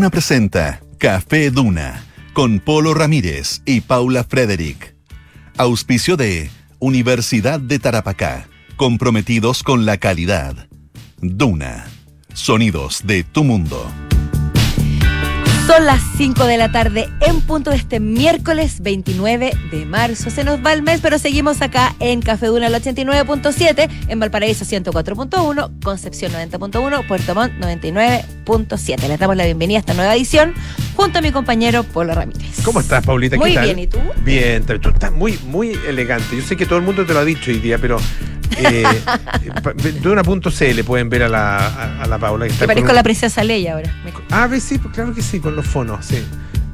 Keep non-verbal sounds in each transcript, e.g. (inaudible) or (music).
Duna presenta Café Duna con Polo Ramírez y Paula Frederick. Auspicio de Universidad de Tarapacá, comprometidos con la calidad. Duna, sonidos de tu mundo. Son las 5 de la tarde en punto de este miércoles 29 de marzo. Se nos va el mes, pero seguimos acá en Café Duna el 89.7, en Valparaíso 104.1, Concepción 90.1, Puerto Montt 99.7. Les damos la bienvenida a esta nueva edición junto a mi compañero Polo Ramírez. ¿Cómo estás, Paulita? Muy ¿Qué tal? bien, ¿y tú? Bien, tú estás muy, muy elegante. Yo sé que todo el mundo te lo ha dicho hoy día, pero eh, (laughs) C le pueden ver a la, a, a la Paula. Que está Te parezco con un- la princesa Leia ahora. Ah, sí, pues claro que sí, con los fonos, sí.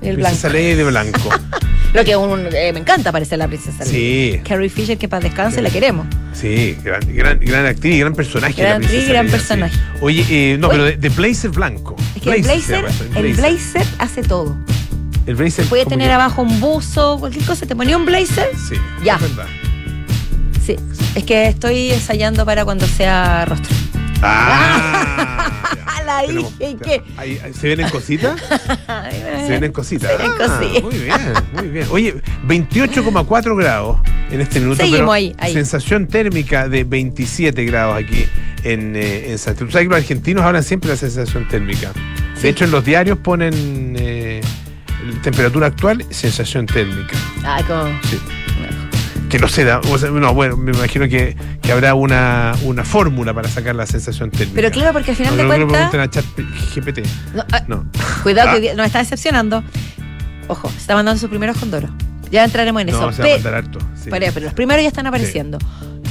El Princesa. Leia de blanco. (laughs) Lo que un- eh, me encanta parecer la princesa Leia. Sí. Carrie Fisher, que para descanse, la queremos. Sí, gran, gran, gran actriz y gran personaje. Gran actriz y gran Leia, sí. personaje. Oye, eh, no, Oye. pero de, de blazer blanco. Es que el blazer, llama eso, el blazer hace todo. El blazer. Puede tener que- abajo un buzo, cualquier cosa. Te ponía un blazer. Sí, Ya. es verdad. Sí. Es que estoy ensayando para cuando sea rostro. Ah, (laughs) Ahí- ahí- ¿Se vienen cositas? (laughs) Se vienen cositas. Se vienen Ah, cositas. Muy bien, muy bien. Oye, 28,4 grados en este minuto. Seguimos pero ahí, ahí. Sensación térmica de 27 grados aquí en, eh, en Santiago. Sabes que los argentinos hablan siempre de la sensación térmica. Sí. De hecho, en los diarios ponen eh, temperatura actual, sensación térmica. Ah, como. Sí. Que no se da, o sea, no, bueno, me imagino que, que habrá una, una fórmula para sacar la sensación térmica. Pero claro, porque al final no, de no, no cuentas. pregunten a chat GPT. No, ah, No. Cuidado, Ah. que día nos está decepcionando. Ojo, se está mandando sus primeros condoros. Ya entraremos en eso. No, se va a mandar harto. sí. Pero, pero los primeros ya están apareciendo.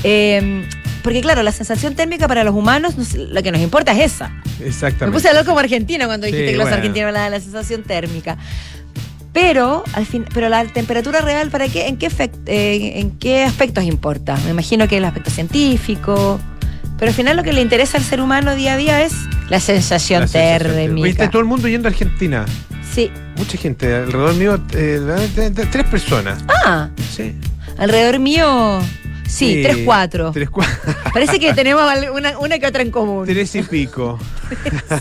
Eh, porque claro, la sensación térmica para los humanos, nos- lo que nos importa es esa. Me Exactamente. puse a hablar como argentina cuando dijiste Sí, que los bueno. argentinos hablaban de la sensación térmica. Pero al fin, pero la temperatura real, ¿para qué? ¿En qué, efect- eh, ¿En qué aspectos importa? Me imagino que el aspecto científico. Pero al final lo que le interesa al ser humano día a día es la sensación La sensación térmica. Está todo el mundo yendo a Argentina. Sí. Mucha gente. Alrededor mío, eh, tres personas. Ah, Sí. alrededor mío. Sí, tres, cuatro. Tres, cuatro. (laughs) Parece que tenemos una, una que otra en común. tres y pico. (laughs)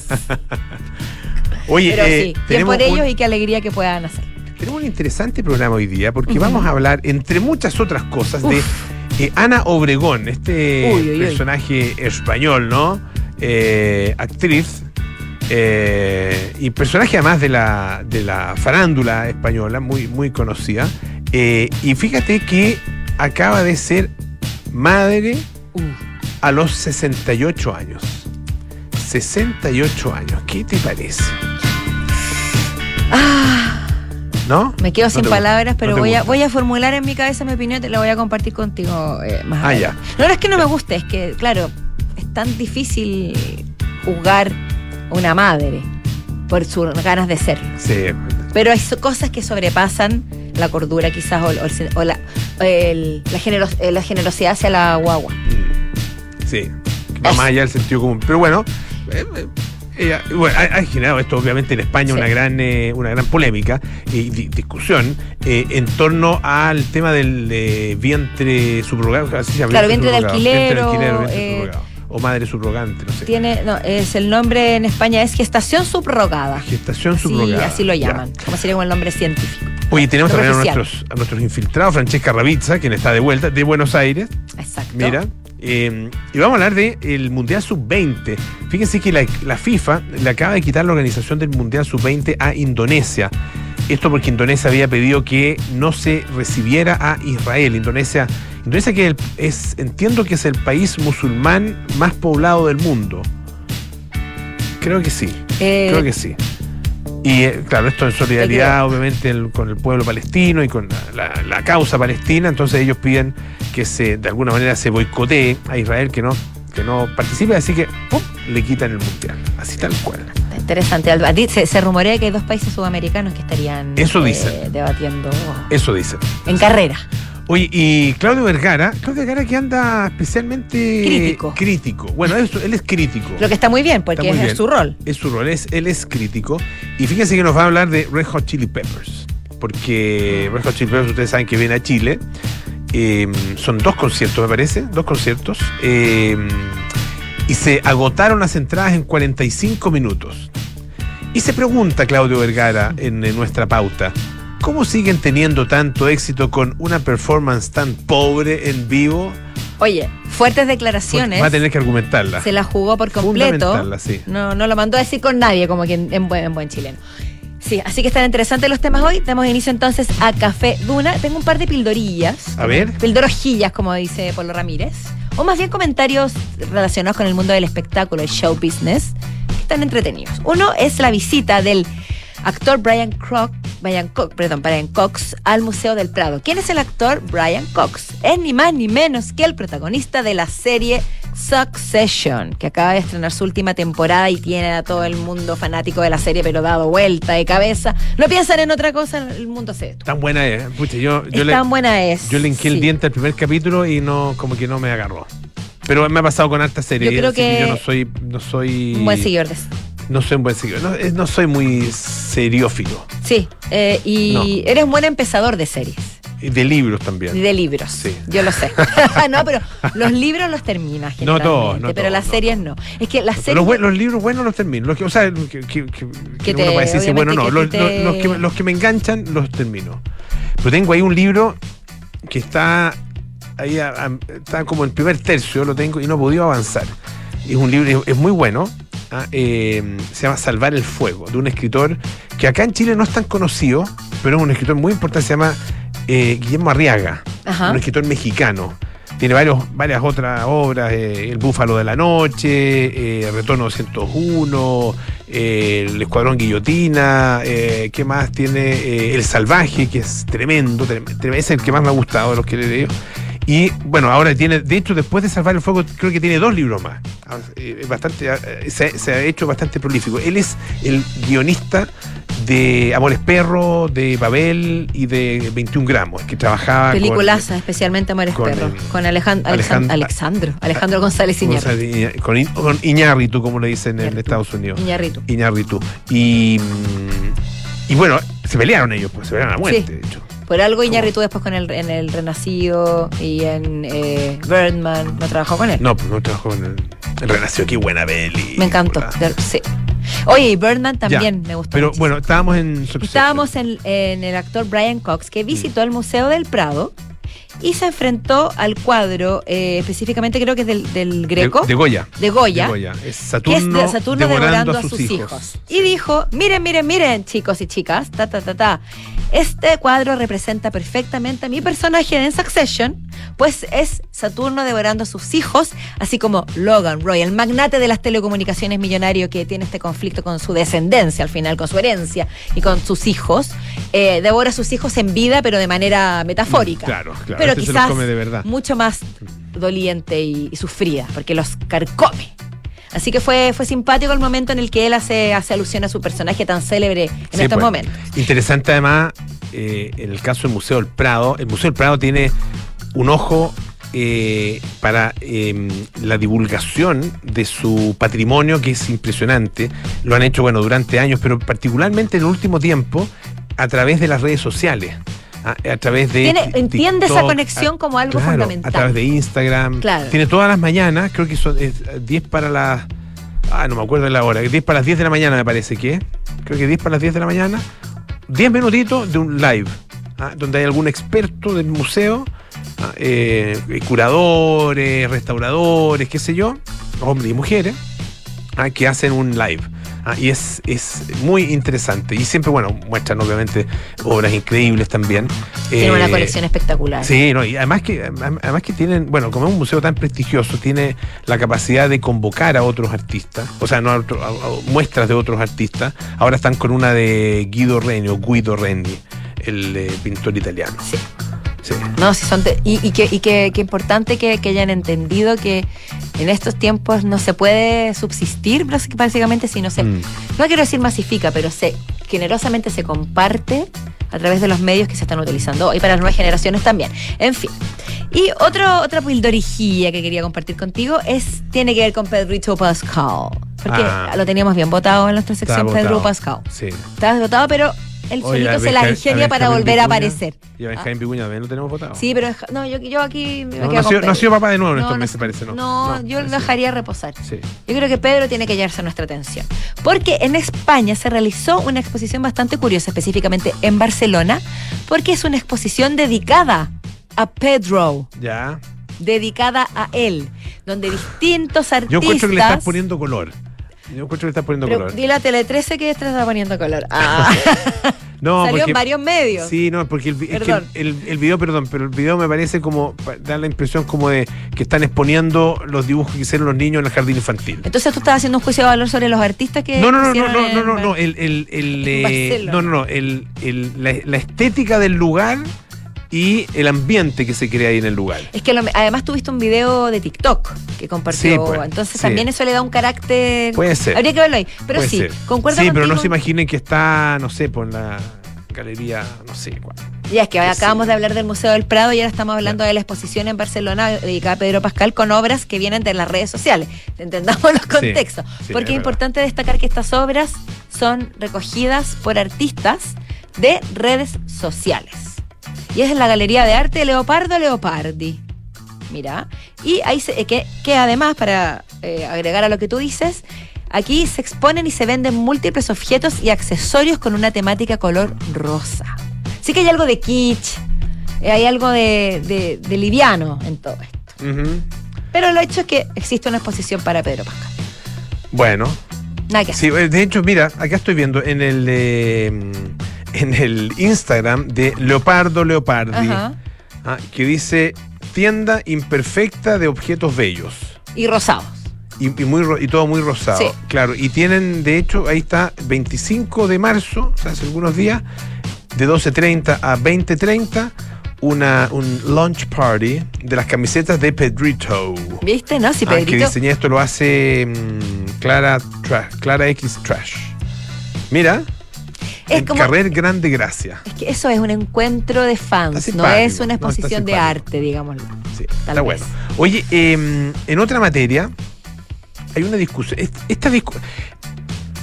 Oye, Pero eh, sí, tenemos por ellos un- y qué alegría que puedan hacer. Tenemos un interesante programa hoy día porque vamos a hablar, entre muchas otras cosas, de eh, Ana Obregón, este Uy, uy, uy. personaje español, ¿no? Eh, actriz eh, y personaje además de la, de la farándula española, muy, muy conocida. Y fíjate que acaba de ser madre a los 68 años. 68 años, ¿qué te parece? Ah, ¿No? me quedo No sin palabras, pero voy a, voy a formular en mi cabeza mi opinión y te la voy a compartir contigo eh, más Ah, adelante. No, no es que no me guste, es que, claro, es tan difícil juzgar una madre por sus ganas de ser. Sí, Pero hay cosas que sobrepasan la cordura quizás o, o o la, el- la, generos- eh, la generosidad hacia la guagua. Mm. Sí, va más allá del sentido común. Pero bueno, eh, eh, bueno, ha, ha generado esto obviamente en España Sí. una gran eh, una gran polémica y di- discusión eh, en torno al tema del vientre subrogado. Así se llama, Claro, vientre de subrogado, alquiler vientre de o, alquiler o vientre eh, subrogado. O madre subrogante, no sé. Tiene, no, es el nombre en España es gestación subrogada. Gestación Sí, subrogada. así lo Ya. llaman, como sería como el nombre científico. Oye, tenemos también a nuestros, a nuestros infiltrados, Francesca Ravizza, quien está de vuelta de Buenos Aires. Exacto. Mira. Eh, y vamos a hablar del Mundial Sub-20. Fíjense que la, la FIFA le acaba de quitar la organización del Mundial Sub-20 a Indonesia. Esto porque Indonesia había pedido que no se recibiera a Israel. Indonesia, Indonesia que es, entiendo que es el país musulmán más poblado del mundo. Creo que sí, Eh, creo que sí. Y eh, claro, esto en solidaridad obviamente el- con el pueblo palestino y con la, la- la causa palestina, entonces ellos piden que se de alguna manera se boicotee a Israel que no que no participe, así que ¡pum! le quitan el mundial, así tal cual. Interesante. Se, se rumorea que hay dos países sudamericanos que estarían Eso eh, dicen. debatiendo Eso dice. en carrera. Oye, y Claudio Vergara, Claudio Vergara que anda especialmente Crítico. crítico. Bueno, eso, él es crítico. Lo que está muy bien, porque muy es bien. su rol. Es su rol, es, él es crítico. Y fíjense que nos va a hablar de Red Hot Chili Peppers. Porque Red Hot Chili Peppers, ustedes saben que viene a Chile. Eh, son dos conciertos, me parece. Dos conciertos. Eh, y se agotaron las entradas en 45 minutos. Y se pregunta Claudio Vergara en, en nuestra pauta, ¿cómo siguen teniendo tanto éxito con una performance tan pobre en vivo? Oye, fuertes declaraciones. Va a tener que argumentarla. Se la jugó por completo. Sí. No, no lo mandó a decir con nadie, como que en, en buen, en buen chileno. Sí, así que están interesantes los temas hoy. Damos inicio entonces a Café Duna. Tengo un par de pildorillas. A ver. Pildorojillas, como dice Polo Ramírez. O más bien comentarios relacionados con el mundo del espectáculo, el show business, que están entretenidos. Uno es la visita del actor Brian Croc, Brian Cox, perdón, Brian Cox al Museo del Prado. ¿Quién es el actor Brian Cox? Es ni más ni menos que el protagonista de la serie Succession, que acaba de estrenar su última temporada y tiene a todo el mundo fanático de la serie, pero dado vuelta de cabeza. No piensan en otra cosa, el mundo se detuvo. Tan buena es. Pucha, yo, yo Es le, tan buena es. yo le hinqué el diente al primer capítulo y no, como que no me agarró. Pero me ha pasado con harta serie. Yo creo que yo no soy, no soy. Un buen seguidor de No soy un buen seguidor. No, eh, no soy muy seriófilo. Sí, eh, y eres un buen empezador de series. Y de libros también. y De libros. Sí. Yo lo sé. (laughs) (laughs) no, pero los libros los terminas. No todos, no pero las series no. Es que las series. Los, buen- los libros buenos los termino. Los que, o sea, que, que- que- que te- uno puede decir, sí, bueno, no. que Los, te- los- los que, los que me enganchan los termino. Pero tengo ahí un libro que está ahí a- a- está como el primer tercio, lo tengo y no he podido avanzar. Es un libro, es, es muy bueno. ah, eh, se llama Salvar el Fuego, de un escritor que acá en Chile no es tan conocido, pero es un escritor muy importante, se llama eh, Guillermo Arriaga, Ajá. un escritor mexicano. Tiene varios, varias otras obras, eh, El Búfalo de la Noche, Retorno 201, eh, El Escuadrón Guillotina, eh, ¿qué más tiene? El Salvaje, que es tremendo, trem- trem- es el que más me ha gustado de los que le leído. Y bueno, ahora tiene, de hecho, después de Salvar el Fuego, creo que tiene dos libros más. Ah, eh, bastante, eh, se, se ha hecho bastante prolífico. Él es el guionista de Amores Perro, de Babel y de 21 gramos, que trabajaba con- Peliculaza, especialmente Amores con Perro. Con Alejand- Alejand- Alexan- Alexandro. Alejandro González con, Iñárritu. con, con Iñárritu, como le dicen en. Estados Unidos. Iñárritu. Iñárritu. Y, mm, y bueno, se pelearon ellos, pues se pelearon a muerte, Sí. de hecho. Por algo Iñárritu después con el, en el Renacido y en eh, Birdman no trabajó con él. No, pues no trabajó en el, el Renació, qué buena peli. Me encantó. De- sí. Oye, y Birdman también me gustó. Pero muchísimo. bueno, estábamos en Succession. Estábamos en, en el actor Brian Cox, que visitó el Museo del Prado y se enfrentó al cuadro, eh, específicamente creo que es del, del Greco, De, de Goya. de Goya, De Goya. Es que es Saturno, de Saturno devorando, a sus hijos. Y dijo, miren, miren, miren, chicos y chicas, ta, ta, ta, ta. Este cuadro representa perfectamente a mi personaje en Succession, pues es Saturno devorando a sus hijos, así como Logan Roy, el magnate de las telecomunicaciones millonario que tiene este conflicto con su descendencia al final, con su herencia y con sus hijos, eh, devora a sus hijos en vida, pero de manera metafórica. Claro, claro. Pero este se los quizás come de verdad. mucho más doliente y, y sufrida, porque los carcome. Así que fue, fue simpático el momento en el que él hace, hace alusión a su personaje tan célebre en Sí, estos pues. momentos. Interesante además, eh, en el caso del Museo del Prado, el Museo del Prado tiene un ojo eh, para eh, la divulgación de su patrimonio, que es impresionante. Lo han hecho, bueno, durante años, pero particularmente en el último tiempo, a través de las redes sociales. A, a través de. Tiene- entiende esa conexión como algo claro, fundamental. A través de Instagram. Claro. Tiene todas las mañanas, creo que son es, 10 para las. Ah, no me acuerdo de la hora. 10 para las 10 de la mañana, me parece que. Creo que 10 para las 10 de la mañana. 10 minutitos de un live. ah, donde hay algún experto del museo, ah, eh, curadores, restauradores, qué sé yo, hombres y mujeres, ah, que hacen un live. Ah, y es, es muy interesante. Y siempre, bueno, muestran obviamente obras increíbles también. Tiene una Eh, colección espectacular. Sí, no, y además que, además que tienen, bueno, como es un museo tan prestigioso, tiene la capacidad de convocar a otros artistas, o sea, no a otro- a- a muestras de otros artistas. Ahora están con una de Guido Reni o Guido Reni, el eh, pintor italiano. Sí. Sí. No, si son te- y, y que, y que, que importante que, que hayan entendido que en estos tiempos no se puede subsistir bás- básicamente si no se, Mm. no quiero decir masifica, pero se generosamente se comparte a través de los medios que se están utilizando hoy para las nuevas generaciones también. En fin. Y otro, otra pildorijilla que quería compartir contigo es tiene que ver con Pedrito Pascal. Porque Ah. lo teníamos bien votado en nuestra sección Pedro. Pascal. Sí. Estaba votado, pero Oye, solito se las Benja- ingenia para volver a aparecer. Y a Benjamín Vicuña también lo tenemos votado. Sí, pero no, yo, yo aquí me No, quedo no ha sido- no ha Pedro. sido papá de nuevo en No, estos meses, parece, ¿no? No, yo lo dejaría reposar. Sí. Yo creo que Pedro tiene que llevarse nuestra atención. Porque en España se realizó una exposición bastante curiosa, específicamente en Barcelona, porque es una exposición dedicada a Pedro, Ya. dedicada a él, donde distintos artistas. Yo encuentro que le estás poniendo color. Yo encuentro que le estás poniendo Pero color. dile a Tele 13 que te está poniendo color. Ah, (laughs) No, salió porque- en varios medios. Sí, no, porque el, es que el, el- el video, perdón, pero el video me parece como, da la impresión como de que están exponiendo los dibujos que hicieron los niños en el jardín infantil. Entonces tú estás haciendo un juicio de valor sobre los artistas que. No, no, no, no, hicieron no, no, no, el, el, eh, no, no, no, la, la estética del lugar y el ambiente que se crea ahí en el lugar. Es que lo- además tuviste un video de TikTok que compartió. Sí, pues, Entonces sí. también eso le da un carácter. Puede ser. Habría que verlo ahí. Pero Puede sí, ser. concuerdo Sí, pero no se imaginen que está, no sé, por la galería, no sé cuál. Ya es que que acabamos sí. de hablar del Museo del Prado y ahora estamos hablando de la exposición en Barcelona dedicada a Pedro Pascal con obras que vienen de las redes sociales. (laughs) Entendamos los contextos. sí, Porque es es importante destacar que estas obras son recogidas por artistas de redes sociales. Y es en la Galería de Arte Leopardo Leopardi. Mira. Y ahí se, eh, que, que además, para eh, agregar a lo que tú dices, aquí se exponen y se venden múltiples objetos y accesorios con una temática color rosa. Sí que hay algo de kitsch, eh, hay algo de, de- de liviano en todo esto. Pero lo hecho es que existe una exposición para Pedro Pascal. Bueno, Nada que hacer. Sí, de hecho, mira, acá estoy viendo en el eh, en el Instagram de Leopardo Leopardi, Ajá. ah, que dice tienda imperfecta de objetos bellos. Y rosados. Y, y muy y todo muy rosado. Sí. Claro, y tienen, de hecho, ahí está, 25 de marzo, o sea, hace algunos días, de 12.30 a 20.30, una, un launch party de las camisetas de Pedrito. ¿Viste? ¿No? Si Ah, que Pedrito. diseñé esto lo hace mm, Clara, Clara X Trash. Mira, es en como. Carrer Grande Gracia. Es que eso es un encuentro de fans, no es una no, exposición de arte, digámoslo. Sí, está vez. bueno. Oye, eh, en otra materia, hay una discusión. est- Esta discu-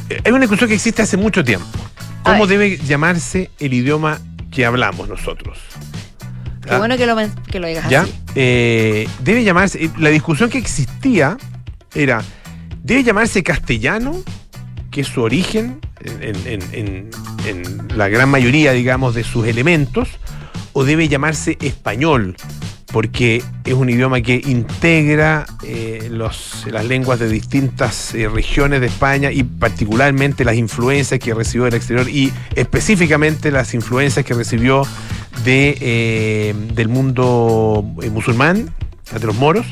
eh, hay una discusión que existe hace mucho tiempo. ¿Cómo debe llamarse el idioma que hablamos nosotros? Qué ¿Ah? bueno que lo, que lo digas ¿Ya? así. Eh, debe llamarse. La discusión que existía era: ¿debe llamarse castellano, que su origen en, la gran mayoría, digamos, de sus elementos, o debe llamarse español? Porque es un idioma que integra eh, los, las lenguas de distintas eh, regiones de España y particularmente las influencias que recibió del exterior y específicamente las influencias que recibió de, eh, del mundo eh, de los moros.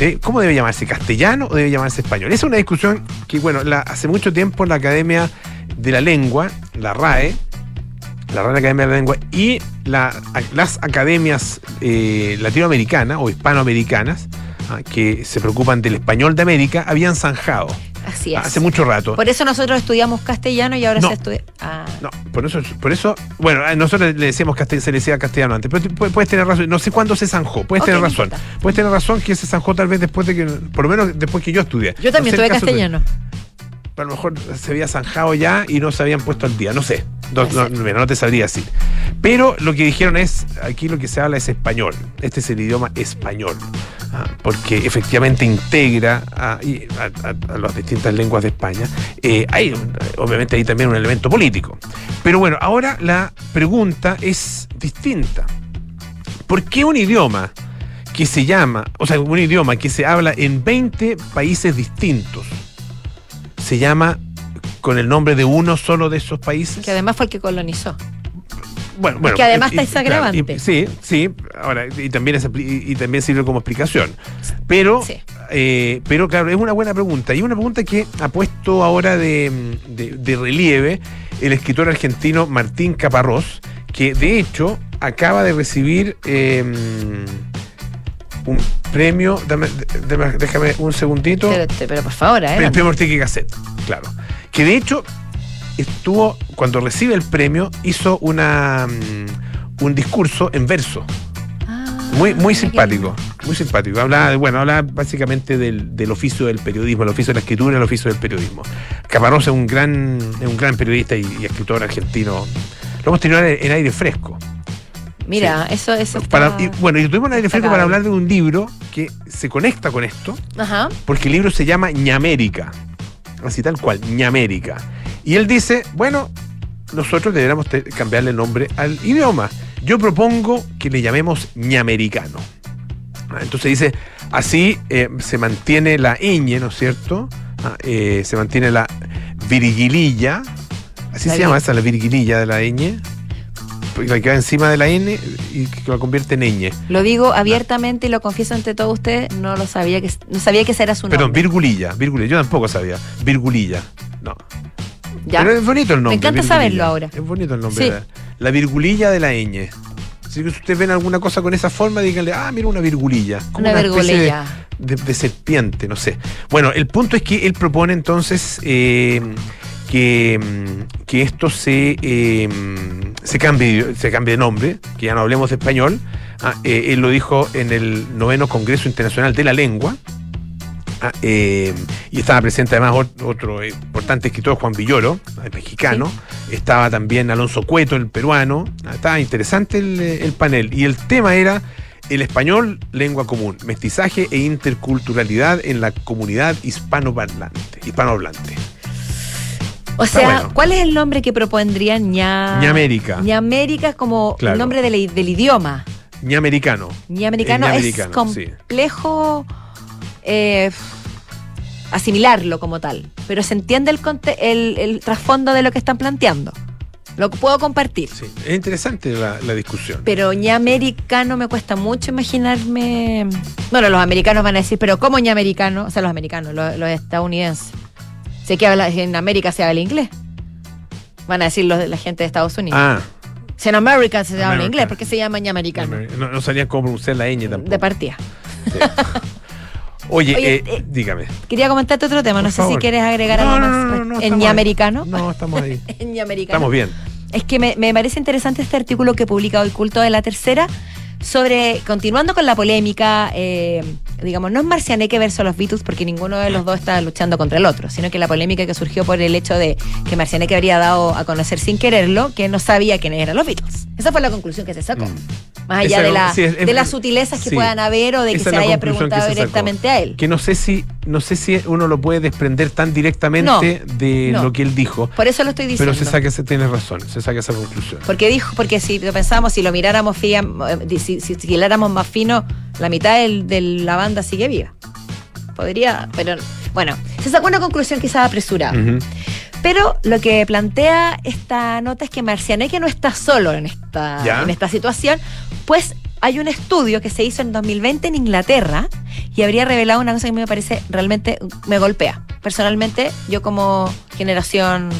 ¿eh? ¿Cómo debe llamarse? ¿Castellano o debe llamarse español? Esa es una discusión que, bueno, la- hace mucho tiempo la Academia de la Lengua, la RAE, la Real Academia de la Lengua y la- las academias eh, latinoamericanas o hispanoamericanas que se preocupan del español de América habían zanjado Así es. hace mucho rato. Por eso nosotros estudiamos castellano y ahora No. se estudia. Ah, No, por eso, por eso, bueno, nosotros le decíamos castell- se le decía castellano antes, pero puedes tener razón, no sé cuándo se zanjó, puedes tener razón, puedes tener razón que se zanjó tal vez después de que, por lo menos después que yo estudié. Yo también No sé tuve caso a lo mejor se había zanjado ya y no se habían puesto al día, no sé. No, no, mira, no te sabría decir. Pero lo que dijeron es, aquí lo que se habla es español. Este es el idioma español. ah, porque efectivamente integra a, y a- a- a las distintas lenguas de España. Eh, hay, obviamente, hay también un elemento político. Pero bueno, ahora la pregunta es distinta. ¿Por qué un idioma que se llama, o sea, un idioma que se habla en 20 países distintos, se llama con el nombre de uno solo de esos países? Que además fue el que colonizó. Bueno, bueno, que además y- está esa agravante. sí, sí. Ahora, y también, es y, y también sirve como explicación. Pero, Sí. eh, pero claro, es una buena pregunta. Y una pregunta que ha puesto ahora de, de- de relieve el escritor argentino Martín Caparrós, que de hecho acaba de recibir eh, un premio. Dame- dame- déjame un segundito. Pero, pero por favor, ¿eh? El premio Ortega y Gasset, claro. Que de hecho estuvo, cuando recibe el premio, hizo una mm, un discurso en verso. Ah, Muy, muy simpático. Muy simpático. Habla, bueno, habla básicamente del, del oficio del periodismo, el oficio de la escritura el oficio del periodismo. Caparrós es un gran, es un gran periodista y, y escritor argentino Lo hemos tenido en, en aire fresco. Mira, eso, eso está... Para, y, bueno, y tuvimos en aire fresco para hablar de un libro que se conecta con esto, Ajá. porque el libro se llama Ñamérica. Así tal cual, Ñamérica. Y él dice, bueno, nosotros deberíamos cambiarle el nombre al idioma. Yo propongo que le llamemos ñamericano. Ah, Entonces dice, así eh, se mantiene la ñ, ¿no es cierto? Ah, eh, se mantiene la virgililla. Así La se llama esa, la virgililla de la ñ. La que va encima de la n y que la convierte en ñ. Lo digo abiertamente y lo confieso ante todos ustedes, no lo sabía que no sabía que ese era su nombre. Perdón, virgulilla, virgulilla. Yo tampoco sabía. Virgulilla. No. Ya. Pero es bonito el nombre. Me encanta virgulilla. saberlo ahora. Es bonito el nombre. Sí. La, la virgulilla de la ñ. Si ustedes ven alguna cosa con esa forma, díganle, ah, mira una virgulilla. Como Una de- virgulilla. De, de serpiente, no sé. Bueno, el punto es que él propone entonces eh, que, mm, que esto se, eh, se, cambie, se cambie de nombre, que ya no hablemos de español. Ah, eh, él lo dijo en el noveno Congreso Internacional de la Lengua. Ah, eh, y estaba presente además ot- otro importante escritor, Juan Villoro, el mexicano. Estaba también Alonso Cueto, el peruano. Ah, estaba interesante el, el panel. Y el tema era el español, lengua común, mestizaje e interculturalidad en la comunidad hispanoparlante, hispanohablante. O sea, bueno. ¿cuál es el nombre que propondrían ña Ñamérica. Ñamérica es como Claro. el nombre del, del idioma. Ñamericano. Ñamericano es ñamericano, sí. complejo eh, asimilarlo como tal, pero se entiende el, conte- el, el trasfondo de lo que están planteando. Lo puedo compartir. Sí, es interesante la, la discusión. Pero ñamericano me cuesta mucho imaginarme. Bueno, los americanos van a decir, pero ¿cómo ñamericano? O sea, los americanos, los, los estadounidenses. Sé que habla- en América se habla inglés. Van a decir los de la gente de Estados Unidos. Ah, Si en América se habla America. inglés, ¿por qué se llama ñamericano? no, no sabían cómo pronunciar la ñ tampoco. De partida. Sí. (laughs) Oye, Oye, eh, eh, dígame. Quería comentarte otro tema, no sé si quieres agregar No, algo más. no, ¿En ñamericano? ahí. No, estamos ahí. (laughs) En ñamericano. Estamos bien. Es que me, me parece interesante este artículo que publica hoy Culto de la Tercera sobre, continuando con la polémica, eh, digamos, no es Marcianeque versus los Beatles porque ninguno de los dos está luchando contra el otro, sino que la polémica que surgió por el hecho de que Marcianeque habría dado a conocer sin quererlo que no sabía quiénes eran los Beatles. Esa fue la conclusión que se sacó. Mm. Más allá Esa de, la, sí, es- es- de las sutilezas que sí. puedan haber o de que se haya preguntado se directamente a él. Que no sé si, no sé si uno lo puede desprender tan directamente de no. lo que él dijo. Por eso lo estoy diciendo. Pero se saca, tienes razón, se saca esa conclusión. Porque dijo, porque si lo pensamos, si lo miráramos eh, si, si, si hiláramos más fino, la mitad del- de la banda sigue viva. Podría, pero bueno, se sacó una conclusión quizás apresurada. Pero lo que plantea esta nota es que Marcianeque no está solo en esta, Ya. en esta situación, pues hay un estudio que se hizo en 2020 en Inglaterra y habría revelado una cosa que a mí me parece realmente me golpea. Personalmente, yo como generación,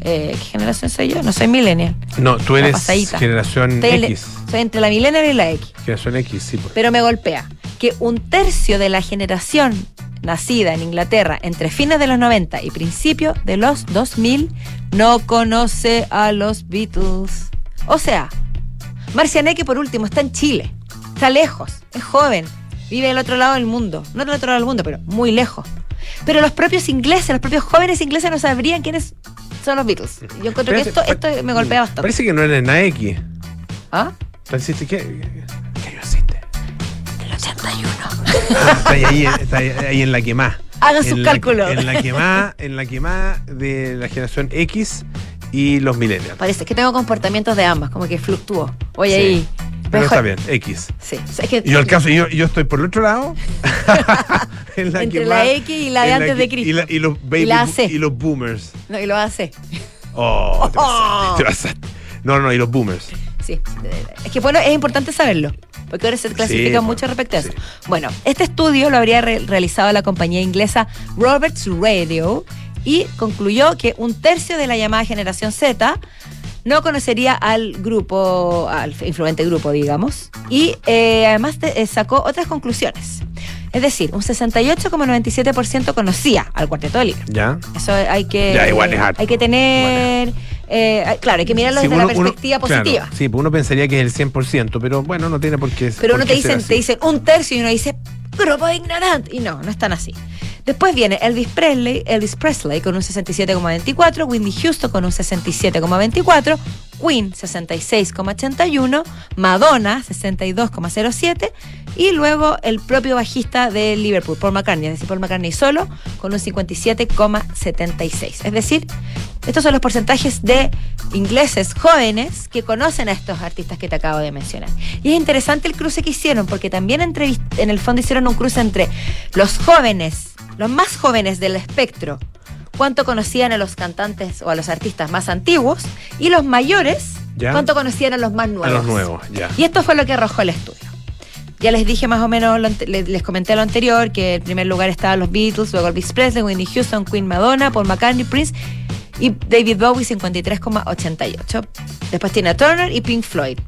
eh, ¿qué generación soy yo? No soy millennial. No, tú eres generación en- X. soy entre la millennial y la X. Generación X, sí. pues. Pero me golpea que un tercio de la generación nacida en Inglaterra entre fines de los 90 y principios de los 2000 no conoce a los Beatles. O sea, Marcianeque por último está en Chile, está lejos, es joven, vive al otro lado del mundo, no del otro lado del mundo, pero muy lejos. Pero los propios ingleses, los propios jóvenes ingleses no sabrían quiénes son los Beatles. Yo encuentro que esto, esto me golpea bastante. Parece que no eres la X. ¿Ah? Entonces, ¿qué? ¿Qué año naciste? El 81. Ah, está ahí, ahí, está ahí, ahí en la que más. Haga En sus cálculos. En la que más, en la que más de la generación X y los millennials. Parece que tengo comportamientos de ambas, como que fluctúo. Voy Sí. ahí. Pero mejor- está bien, X. Sí, es que Y yo al caso, yo, yo estoy por el otro lado. (laughs) en la Entre que la más- X y la de antes de que- Cristo. Y, la- y los baby Y la AC. y los boomers. No, y lo hace. Oh, te pasaste, (laughs) te pasaste. No, no, y los boomers. Sí. Es que bueno, es importante saberlo. Porque ahora se clasifica Sí, mucho bueno, respecto a eso. sí. Bueno, este estudio lo habría re- realizado la compañía inglesa Roberts Radio y concluyó que un tercio de la llamada generación Z no conocería al grupo, al influente grupo, digamos, y eh, además te- eh, sacó otras conclusiones. Es decir, un 68,97% conocía al Cuarteto de. ¿Ya? Eso hay que, Ya, igual es hay que tener, eh, claro, hay que mirarlo Sí, desde la uno- perspectiva claro, positiva. sí, pues uno pensaría que es el 100%, pero bueno, no tiene por qué Pero por uno qué te ser dicen, así. te dicen un tercio y uno dice, grupo de ignorantes. Y no, no están así. Después viene Elvis Presley, Elvis Presley con un 67,24, Whitney Houston con un 67,24, Queen 66,81, Madonna 62,07 y luego el propio bajista de Liverpool, Paul McCartney, es decir, Paul McCartney solo con un 57,76. Es decir, estos son los porcentajes de ingleses jóvenes que conocen a estos artistas que te acabo de mencionar. Y es interesante el cruce que hicieron, porque también en el fondo hicieron un cruce entre los jóvenes, los más jóvenes del espectro, cuánto conocían a los cantantes o a los artistas más antiguos, y los mayores, cuánto conocían a los más nuevos. A los nuevos, ya. Y esto fue lo que arrojó el estudio. Ya les dije más o menos, les comenté lo anterior, que en primer lugar estaban los Beatles, luego Elvis Presley, Whitney Houston, Queen Madonna, Paul McCartney, Prince y David Bowie 53,88. Después tiene Turner y Pink Floyd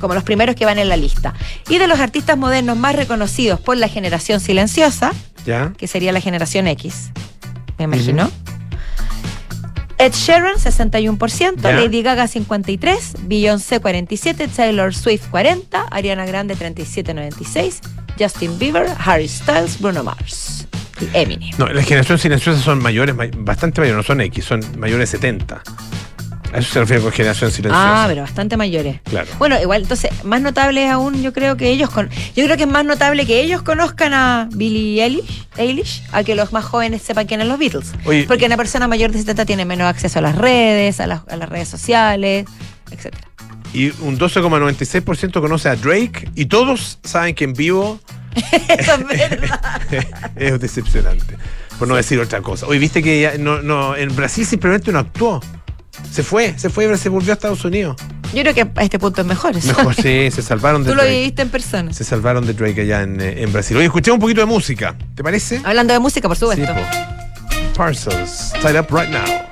como los primeros que van en la lista. Y de los artistas modernos más reconocidos por la generación silenciosa, que sería la generación X, me imagino. Ed Sheeran, 61%, Lady Gaga, 53%, Beyoncé, 47%, Taylor Swift, 40%, Ariana Grande, 37,96%, Justin Bieber, Harry Styles, Bruno Mars y Eminem. No, las generaciones silenciosas son mayores, bastante mayores, no son X, son mayores de 70. A eso se refiere con generación silenciosa. Ah, pero bastante mayores. Claro. Bueno, igual, entonces, más notable aún, yo creo que ellos con, yo creo que es más notable que ellos conozcan a Billie Eilish, Eilish a que los más jóvenes sepan quiénes son los Beatles. Porque una persona mayor de 70 tiene menos acceso a las redes, a las, redes sociales, etcétera. Y un 12,96% conoce a Drake y todos saben que en vivo (laughs) Eso es verdad. (laughs) es decepcionante. Por no decir otra cosa. Hoy viste que no, no, en Brasil simplemente no actuó. Se fue, se fue, se volvió a Estados Unidos. Yo creo que a este punto es mejor. Mejor, sí, se salvaron (laughs) de Tú lo viviste en persona. Se salvaron de Drake allá en, eh, en Brasil. Oye, escuchemos un poquito de música, ¿te parece? Hablando de música, por supuesto. Parcels, tied up right now.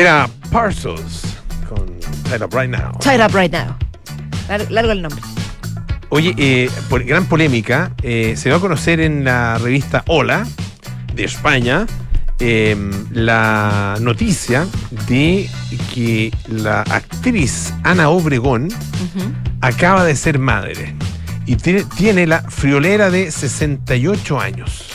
Era Parcels con Tied Up Right Now. Tied Up Right Now. Largo el nombre. Oye, eh, por, gran polémica, eh, se va a conocer en la revista Hola de España eh, la noticia de que la actriz Ana Obregón acaba de ser madre y tiene la friolera de 68 años.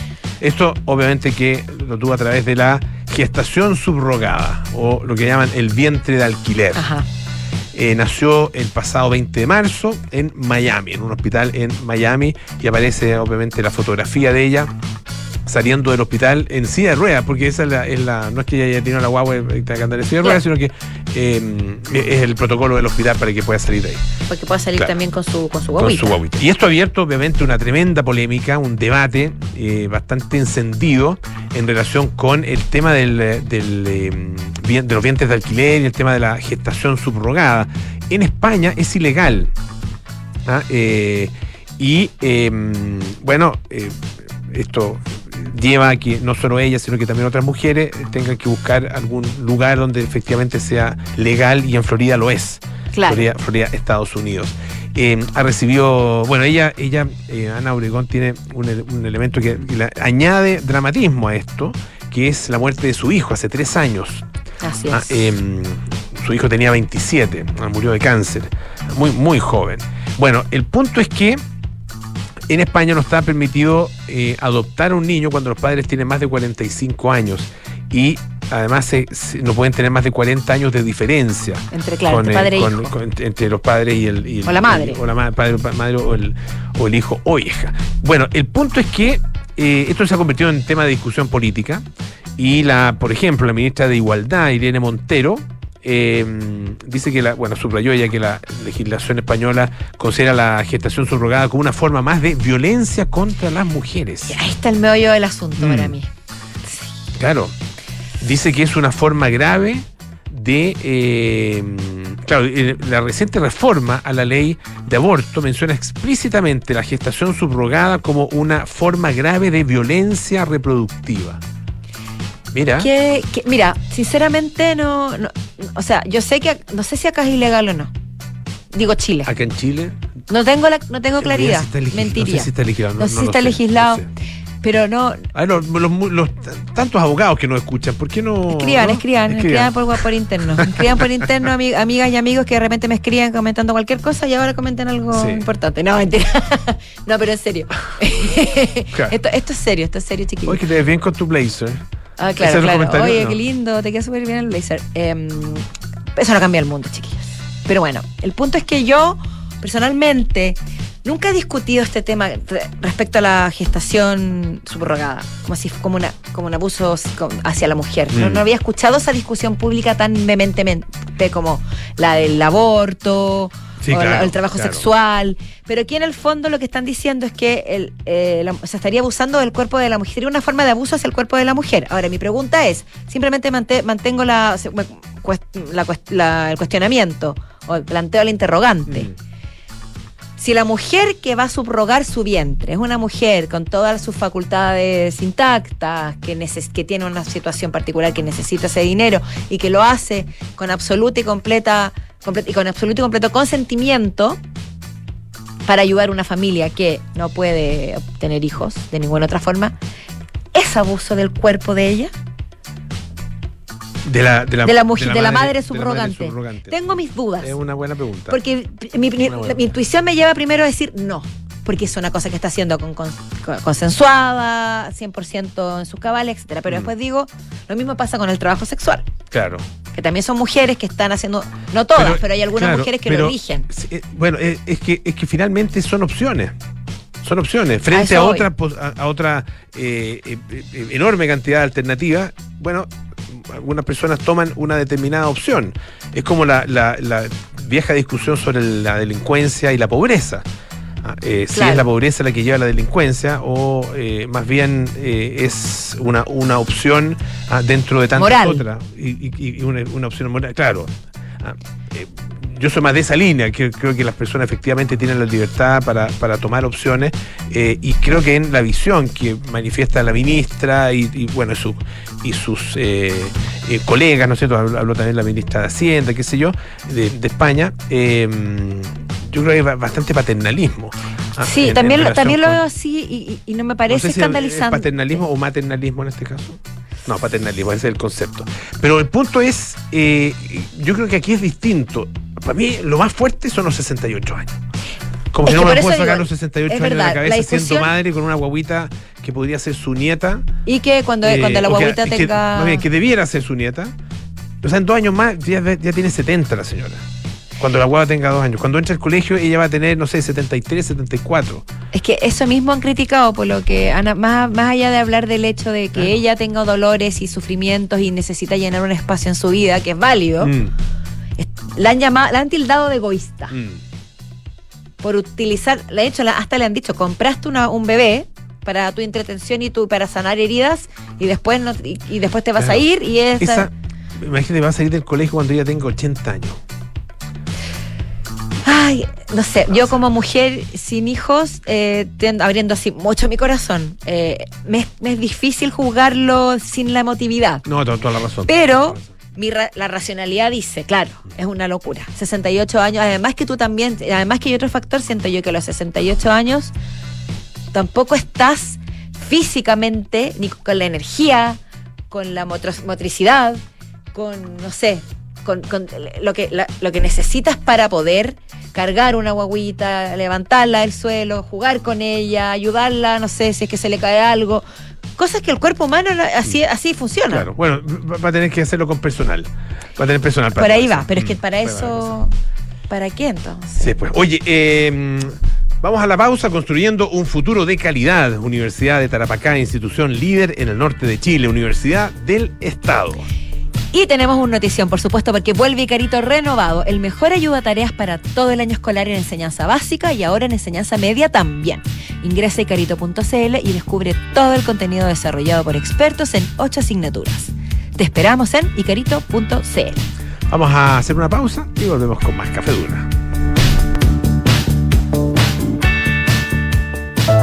Esto obviamente que lo tuvo a través de la gestación subrogada o lo que llaman el vientre de alquiler. Eh, nació el pasado 20 de marzo en Miami, en un hospital en Miami, y aparece obviamente la fotografía de ella saliendo del hospital en silla de ruedas, porque esa es la, no es que ella haya tenido la guagua y tenga que andar en silla de ruedas, sino que eh, es el protocolo del hospital para que pueda salir de ahí. Porque pueda salir también con su, con su guaguita. Y esto ha abierto obviamente una tremenda polémica, un debate eh, bastante encendido en relación con el tema del, del em, de los vientres de alquiler y el tema de la gestación subrogada. En España es ilegal. ¿ah? Eh, y em, bueno, esto lleva a que no solo ella, sino que también otras mujeres tengan que buscar algún lugar donde efectivamente sea legal y en Florida lo es. Claro. Florida, Estados Unidos. Eh, ha recibido, bueno, ella, ella eh, Ana Obregón, tiene un, elemento que, añade dramatismo a esto, que es la muerte de su hijo hace tres años. Así ah, es. Em, su hijo tenía 27, murió de cáncer, muy, muy joven. Bueno, el punto es que en España no está permitido eh, adoptar a un niño cuando los padres tienen más de 45 años y además no pueden tener más de 40 años de diferencia entre, claro, padre entre los padres y el, o la madre o la padre, madre o el, o el hijo o hija. Bueno, el punto es que eh, esto se ha convertido en tema de discusión política y la, por ejemplo, la ministra de Igualdad, Irene Montero, Em, dice que la, bueno, subrayó ella que la legislación española considera la gestación subrogada como una forma más de violencia contra las mujeres. ahí está el meollo del asunto para mm. mí. Claro. Dice que es una forma grave de. Em, claro, eh, la reciente reforma a la ley de aborto menciona explícitamente la gestación subrogada como una forma grave de violencia reproductiva. Mira. Que, mira, sinceramente no, O sea, yo sé que. No sé si acá es ilegal o no. Digo Chile. ¿Acá en Chile? No tengo, la, no tengo claridad. Mentiría. No sé si está legislado. No, sé si está legislado. Pero no. los, tantos abogados que nos escuchan, ¿por qué no? Escriban, escriban, escriban, por, por interno. escriban por interno, amigas y amigos que de repente me escriban comentando cualquier cosa y ahora comenten algo importante. No, mentira. (laughs) no, pero en serio. (laughs) esto, esto es serio, esto es serio, chiquillos. Oye, que te ves bien con tu blazer. Ah, claro, claro. Oye, qué lindo, te queda súper bien el blazer. Em, eso no cambia el mundo, chiquillos. Pero bueno, el punto es que yo, personalmente, nunca he discutido este tema respecto a la gestación subrogada, como si como una como un abuso hacia la mujer. No, mm. había escuchado esa discusión pública tan vehementemente como la del aborto o el trabajo sexual. Pero aquí en el fondo lo que están diciendo es que el, eh, se estaría abusando del cuerpo de la mujer. Sería una forma de abuso hacia el cuerpo de la mujer. Ahora, mi pregunta es, simplemente mantengo la, el cuestionamiento o planteo el interrogante. Mm. Si la mujer que va a subrogar su vientre es una mujer con todas sus facultades intactas, que, tiene una situación particular que necesita ese dinero y que lo hace con absoluta y completa y con absoluto y completo consentimiento para ayudar a una familia que no puede tener hijos de ninguna otra forma, ¿es abuso del cuerpo de ella? De la, de la, mujer, de la, madre, subrogante. Tengo mis dudas. Es una buena pregunta. Porque mi, intuición me lleva primero a decir no porque es una cosa que está siendo con, consensuada, 100% en sus cabales, etcétera. Pero mm. después digo, lo mismo pasa con el trabajo sexual. Claro. Que también son mujeres que están haciendo, no todas, pero, hay algunas mujeres que lo eligen. Eh, bueno, eh, es que, es que finalmente son opciones son opciones. Frente a, otra, a, otra eh, enorme cantidad de alternativas, bueno, algunas personas toman una determinada opción. Es como la, la vieja discusión sobre la delincuencia y la pobreza. Ah, eh, si es la pobreza la que lleva a la delincuencia o eh, más bien eh, es una, una opción ah, dentro de tantas otras y, una, opción moral. Claro. Ah, yo soy más de esa línea, que creo que las personas efectivamente tienen la libertad para, tomar opciones y creo que en la visión que manifiesta la ministra y, bueno, su, y sus eh, colegas, ¿no es cierto? Habló, también la ministra de Hacienda, qué sé yo, de, España. Eh, yo creo que hay bastante paternalismo. ¿ah? Sí, también, también lo veo así y, no me parece escandalizante. ¿Paternalismo o maternalismo en este caso? No, paternalismo, ese es el concepto. Pero el punto es, eh, yo creo que aquí es distinto. Para mí, lo más fuerte son los 68 años. Como si no me puedo sacar los 68 años de la cabeza siendo madre con una guaguita que podría ser su nieta. Y que cuando, eh, cuando la guaguita tenga. Que, que debiera ser su nieta. O sea, en dos años más ya, ya tiene 70 la señora. Cuando la guagua tenga dos años. Cuando entra al colegio, ella va a tener, no sé, 73, 74. Es que eso mismo han criticado, por lo que, más, más allá de hablar del hecho de que ella tenga dolores y sufrimientos y necesita llenar un espacio en su vida, que es válido, mm. La, han llamado, la han tildado de egoísta. Mm. Por utilizar, de hecho, hasta le han dicho, compraste una, un bebé para tu entretención y tu, para sanar heridas y después y, después te vas a ir y esa... Imagínate, va a salir del colegio cuando ella tenga 80 años. Ay, no sé, yo como mujer sin hijos, eh, abriendo así mucho mi corazón, eh, me, es difícil juzgarlo sin la emotividad. No, toda la razón. Pero mi la racionalidad dice, claro, es una locura. 68 años, además que tú también, además que hay otro factor, siento yo que a los 68 años tampoco estás físicamente, ni con la energía, con la motricidad, con, no sé, con, lo, que, lo que necesitas para poder cargar una guaguita, levantarla del suelo, jugar con ella, ayudarla, no sé si es que se le cae algo. Cosas que el cuerpo humano así, así funciona. Claro, bueno, va a tener que hacerlo con personal. Va a tener personal para Por ahí va, pero es que mm, para eso. ¿Para qué entonces? Sí, pues. Oye, eh, Vamos a la pausa construyendo un futuro de calidad. Universidad de Tarapacá, institución líder en el norte de Chile, Universidad del Estado. Y tenemos una notición, por supuesto, porque vuelve Icarito renovado, el mejor ayuda a tareas para todo el año escolar en enseñanza básica y ahora en enseñanza media también. Ingresa a icarito.cl y descubre todo el contenido desarrollado por expertos en ocho asignaturas. Te esperamos en icarito.cl. Vamos a hacer una pausa y volvemos con más Café Duna.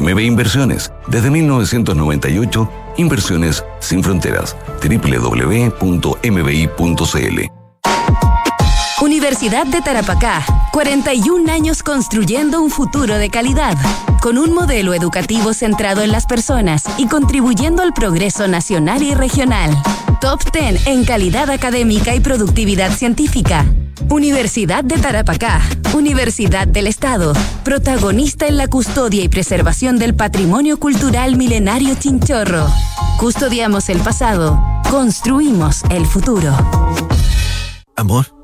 MB Inversiones, desde 1998, Inversiones sin fronteras. www.mbi.cl Universidad de Tarapacá, 41 años construyendo un futuro de calidad, con un modelo educativo centrado en las personas y contribuyendo al progreso nacional y regional. Top 10 en calidad académica y productividad científica. Universidad de Tarapacá, Universidad del Estado, protagonista en la custodia y preservación del patrimonio cultural milenario chinchorro. Custodiamos el pasado, construimos el futuro. Amor.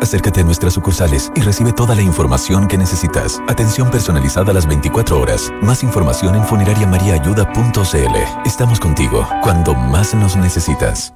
Acércate a nuestras sucursales y recibe toda la información que necesitas. Atención personalizada a las 24 horas. Más información en funerariamariaayuda.cl. Estamos contigo cuando más nos necesitas.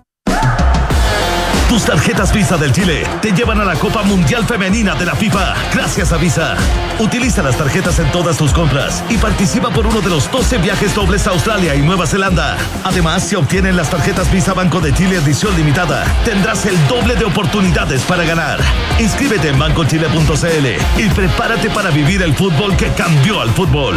Tus tarjetas Visa del Chile te llevan a la Copa Mundial Femenina de la FIFA. Gracias a Visa. Utiliza las tarjetas en todas tus compras y participa por uno de los 12 viajes dobles a Australia y Nueva Zelanda. Además, si obtienen las tarjetas Visa Banco de Chile edición limitada, tendrás el doble de oportunidades para ganar. Inscríbete en bancochile.cl y prepárate para vivir el fútbol que cambió al fútbol.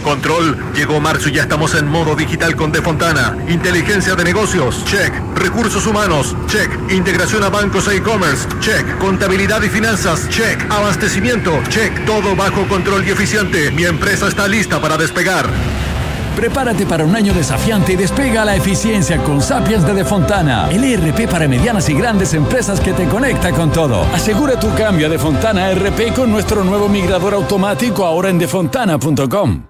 Control, llegó marzo y ya estamos en modo digital con De Fontana. Inteligencia de negocios, check. Recursos humanos, check. Integración a bancos e e-commerce, check. Contabilidad y finanzas, check. Abastecimiento, check. Todo bajo control y eficiente. Mi empresa está lista para despegar. Prepárate para un año desafiante y despega la eficiencia con Sapiens de Defontana, el ERP para medianas y grandes empresas que te conecta con todo. Asegura tu cambio a Defontana RP con nuestro nuevo migrador automático ahora en defontana.com.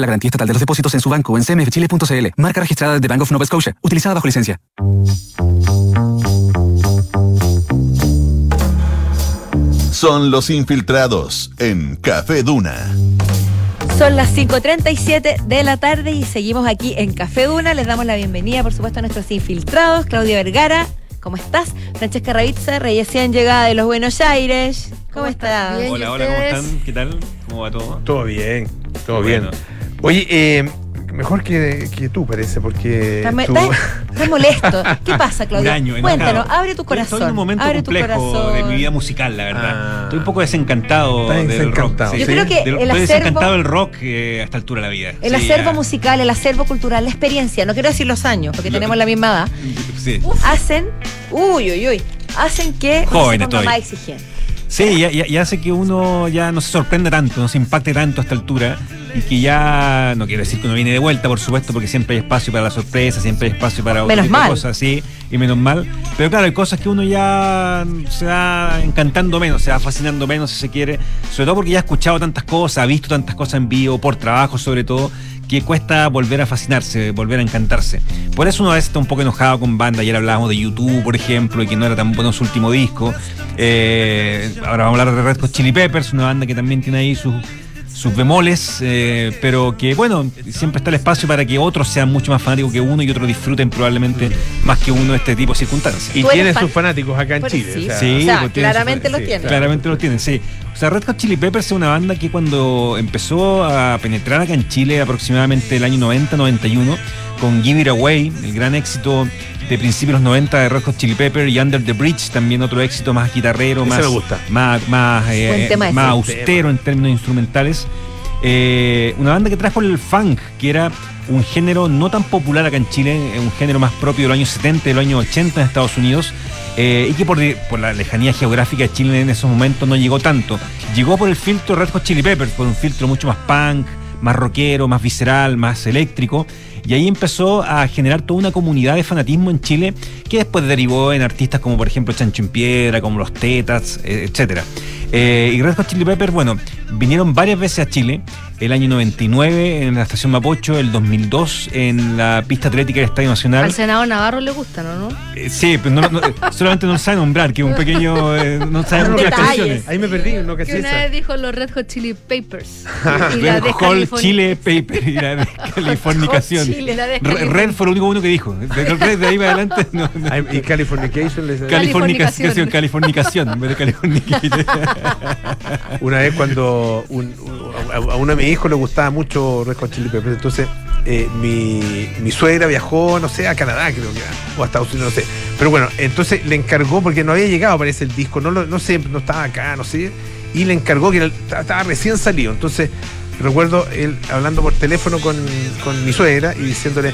la garantía estatal de los depósitos en su banco o en cmfchile.cl. Marca registrada de Bank of Nova Scotia. Utilizada bajo licencia. Son los infiltrados en Café Duna. Son las 5.37 de la tarde y seguimos aquí en Café Duna. Les damos la bienvenida, por supuesto, a nuestros infiltrados. Claudia Vergara, ¿cómo estás? Francesca Ravizza, recién llegada de los Buenos Aires. ¿Cómo, estás? Hola, hola, ¿cómo están? ¿Qué tal? ¿Cómo va todo? Todo bien, todo bien. Oye, eh, mejor que, que, tú parece, porque. Estás tú... (laughs) está molesto. ¿Qué pasa, Claudia? Un año, Cuéntanos, abre tu corazón. Estoy en un momento abre complejo de mi vida musical, la verdad. Ah. Estoy un poco desencantado del desencantado. rock. Yo creo que Del- el estoy acervo- desencantado del rock eh, a esta altura de la vida. El Sí, acervo ya. musical, el acervo cultural, la experiencia, no quiero decir los años, porque Lo- tenemos la misma edad, Sí. hacen, uy, uy, uy, hacen que Joven se ponga estoy. más exigente. Sí, ya hace que uno ya no se sorprenda tanto, no se impacte tanto a esta altura y que ya, no quiero decir que uno viene de vuelta, por supuesto, porque siempre hay espacio para la sorpresa, siempre hay espacio para mal. cosas, sí, y menos mal. Pero claro, hay cosas que uno ya se va encantando menos, se va fascinando menos si se quiere, sobre todo porque ya ha escuchado tantas cosas, ha visto tantas cosas en vivo, por trabajo sobre todo, que cuesta volver a fascinarse, volver a encantarse. Por eso uno a veces está un poco enojado con banda. Ayer hablábamos de YouTube, por ejemplo, y que no era tan bueno su último disco. Eh, ahora vamos a hablar de Red Hot Chili Peppers, una banda que también tiene ahí sus sus bemoles, eh, pero que bueno, siempre está el espacio para que otros sean mucho más fanáticos que uno y otros disfruten probablemente más que uno este tipo de circunstancias. Y tiene fan- sus fanáticos acá en Pues Chile. sí, o sea, O sea, pues tiene claramente los sí, tiene. Claramente los tienen, sí. O sea, Red Hot Chili Peppers es una banda que cuando empezó a penetrar acá en Chile aproximadamente el año 90-91 con Give It Away, el gran éxito de principios de los 90 de Red Hot Chili Peppers y Under the Bridge, también otro éxito más guitarrero, Ese más, me gusta. más, más, eh, más austero en términos instrumentales. Eh, una banda que trajo el funk, que era un género no tan popular acá en Chile, eh, un género más propio de los años 70 y de los años 80 en Estados Unidos, eh, y que por, por la lejanía geográfica de Chile en esos momentos no llegó tanto. Llegó por el filtro Red Hot Chili Peppers, por un filtro mucho más punk, más rockero, más visceral, más eléctrico. Y ahí empezó a generar toda una comunidad de fanatismo en Chile que después derivó en artistas como por ejemplo Chancho en Piedra, como Los Tetas, eh, etcétera. Eh, y Red Hot Chili Peppers, bueno, vinieron varias veces a Chile. El año 99 en la estación Mapocho, el 2002 en la pista atlética del Estadio Nacional. Al senador Navarro le gustan, ¿o no? Eh, sí, pero no- no- solamente no lo sabe nombrar, que un (laughs) pequeño. eh, no sabe nombrar las Detalles. canciones. Ahí me perdí, no Que caché una esa. vez dijo los Red Hot Chili Papers. (laughs) y Red Hot California. Chile Paper y la de (laughs) Californicación. Chile, la de Re- California. Red fue el único uno que dijo. De, de- de ahí para adelante, no. Y Californication les Californicación, Californicación, en vez de Californication. Una vez cuando un- un- a, a uno de mis hijos le gustaba mucho Red Hot Chili Peppers, entonces eh, mi, mi suegra viajó, no sé, a Canadá creo que, o a Estados Unidos, no sé. Pero bueno, entonces le encargó, porque no había llegado, parece, el disco, no, lo- no sé, no estaba acá, no sé, y le encargó que estaba recién salido, entonces recuerdo él hablando por teléfono con, con mi suegra y diciéndole,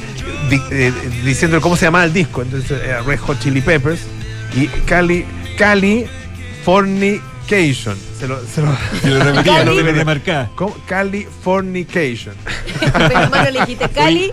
di- eh, diciéndole cómo se llamaba el disco, entonces era Red Hot Chili Peppers y Cali, Cali, Californication. Se lo, se lo, (laughs) Se lo se lo. ¿Cómo? Californication. Pero hermano, le dijiste (laughs) Cali.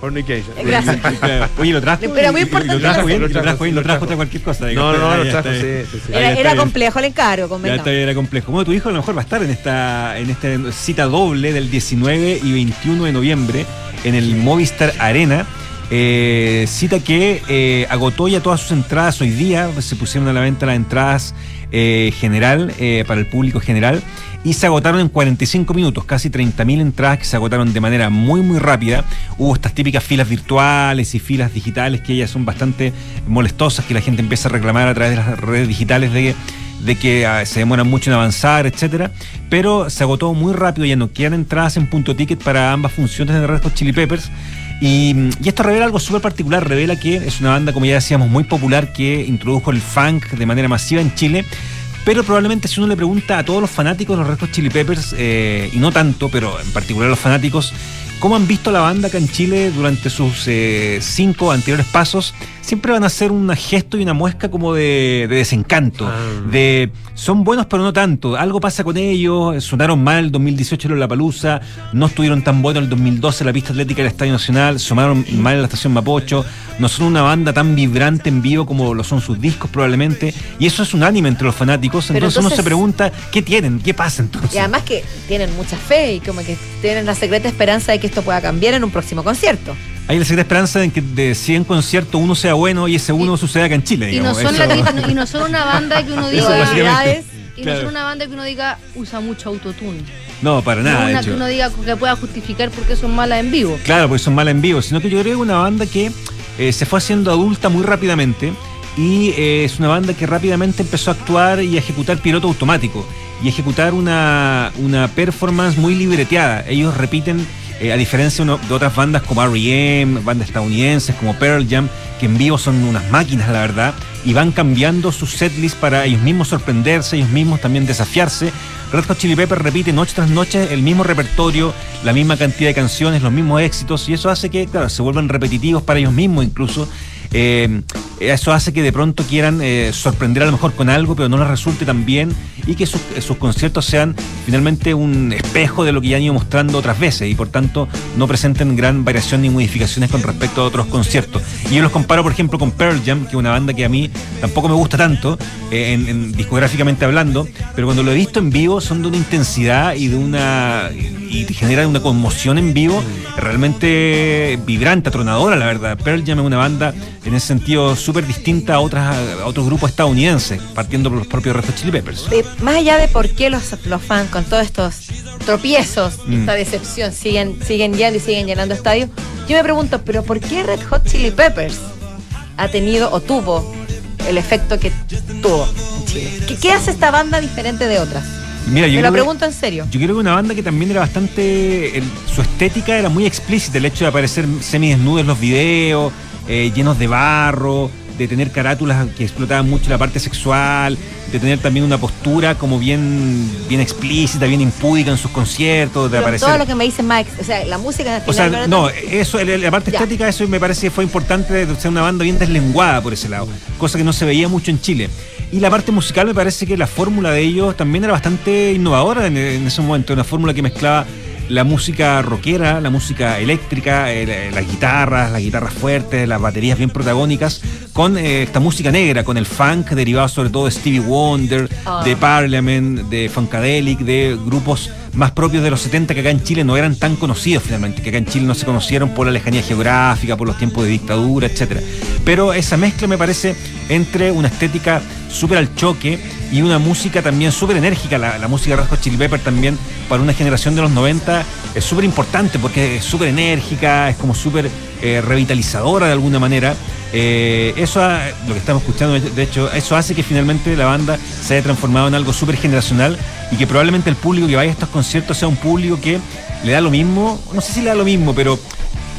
Fornication. Gracias. Claro. Oye, lo trajo. (laughs) Pero muy importante Lo trajo bien, Lo trajo, bien, lo trajo otra cualquier cosa. No, no, no, lo trajo, sí, sí, sí. Era, complejo el encargo, convengamos. era complejo. Bueno, tu hijo a lo mejor va a estar en esta, en esta cita doble del 19 y 21 de noviembre en el Movistar Arena. Eh, cita que eh, agotó ya todas sus entradas hoy día. Se pusieron a la venta las entradas eh, general eh, para el público general y se agotaron en 45 minutos, casi 30.000 entradas que se agotaron de manera muy muy rápida. Hubo estas típicas filas virtuales y filas digitales que ellas son bastante molestosas, que la gente empieza a reclamar a través de las redes digitales de de que ah, se demoran mucho en avanzar, etcétera, pero se agotó muy rápido, ya no quedan entradas en punto ticket para ambas funciones de Red Hot Chili Peppers. Y, esto revela algo súper particular, revela que es una banda, como ya decíamos, muy popular que introdujo el funk de manera masiva en Chile. Pero probablemente si uno le pregunta a todos los fanáticos de los Red Hot Chili Peppers, eh, y no tanto, pero en particular a los fanáticos, cómo han visto la banda acá en Chile durante sus eh, cinco anteriores pasos, siempre van a ser un gesto y una muesca como de, de desencanto, Ah. de son buenos pero no tanto, algo pasa con ellos, sonaron mal el 2018 en La Palusa, no estuvieron tan buenos el 2012 en la pista atlética del Estadio Nacional, sonaron mal en la estación Mapocho, no son una banda tan vibrante en vivo como lo son sus discos probablemente, y eso es unánime entre los fanáticos, Pero entonces, uno entonces- se pregunta, ¿qué tienen? ¿Qué pasa entonces? Y además que tienen mucha fe y como que tienen la secreta esperanza de que esto pueda cambiar en un próximo concierto. Hay la secreta esperanza en que de 100 conciertos uno sea bueno y ese uno suceda acá en Chile. Y no, son Eso- la que- y no son una banda que uno (laughs) diga. Y no son una banda que uno diga usa mucho autotune. No, para No nada. de una hecho. que uno diga que pueda justificar por qué son malas en vivo. Claro, porque son malas en vivo, sino que yo creo que es una banda que eh, se fue haciendo adulta muy rápidamente y eh, es una banda que rápidamente empezó a actuar y a ejecutar piloto automático y ejecutar una, una performance muy libreteada. Ellos repiten, eh, a diferencia de otras bandas como R.E.M., bandas estadounidenses como Pearl Jam, que en vivo son unas máquinas, la verdad, y van cambiando sus setlist para ellos mismos sorprenderse, ellos mismos también desafiarse. Red Hot Chili Peppers repite noche tras noche el mismo repertorio, la misma cantidad de canciones, los mismos éxitos, y eso hace que, claro, se vuelvan repetitivos para ellos mismos incluso. Eh, eso hace que de pronto quieran eh, sorprender a lo mejor con algo, pero no les resulte tan bien y que sus, sus conciertos sean finalmente un espejo de lo que ya han ido mostrando otras veces y por tanto no presenten gran variación ni modificaciones con respecto a otros conciertos. Y yo los comparo, por ejemplo, con Pearl Jam, que es una banda que a mí tampoco me gusta tanto, eh, en, en discográficamente hablando, pero cuando lo he visto en vivo son de una intensidad y de una y te genera una conmoción en vivo realmente vibrante, atronadora, la verdad. Pearl Jam es una banda en ese sentido súper distinta a, otras, a otros grupos estadounidenses, partiendo por los propios Red Hot Chili Peppers. Eh, más allá de por qué los, los fans con todos estos tropiezos, Mm. esta decepción, siguen, siguen yendo y siguen llenando estadios, yo me pregunto, ¿pero por qué Red Hot Chili Peppers ha tenido o tuvo el efecto que tuvo en Chile? ¿Qué, qué hace esta banda diferente de otras? Mira, yo me lo que- pregunto en serio. Yo creo que una banda que también era bastante. el- su estética era muy explícita, el hecho de aparecer semidesnudos en los videos, eh, llenos de barro, de tener carátulas que explotaban mucho la parte sexual, de tener también una postura como bien, bien explícita, bien impúdica en sus conciertos, de Pero aparecer. todo lo que me dice Mike, o sea, la música al O final, sea, no, eso, la parte Ya. estética, eso me parece que fue importante de ser una banda bien deslenguada por ese lado, cosa que no se veía mucho en Chile. Y la parte musical me parece que la fórmula de ellos también era bastante innovadora en, en ese momento, una fórmula que mezclaba la música rockera, la música eléctrica, eh, la- las guitarras, las guitarras fuertes, las baterías bien protagónicas, con eh, esta música negra, con el funk derivado sobre todo de Stevie Wonder, Ah. de Parliament, de Funkadelic, de grupos más propios de los 70 que acá en Chile no eran tan conocidos finalmente, que acá en Chile no se conocieron por la lejanía geográfica, por los tiempos de dictadura, etcétera. Pero esa mezcla me parece entre una estética súper al choque y una música también súper enérgica, la, música de Hot Chili Pepper también para una generación de los 90 es súper importante porque es súper enérgica, es como súper eh, revitalizadora de alguna manera. Eh, eso, ha- lo que estamos escuchando, de hecho, eso hace que finalmente la banda se haya transformado en algo súper generacional y que probablemente el público que vaya a estos conciertos sea un público que le da lo mismo, no sé si le da lo mismo, pero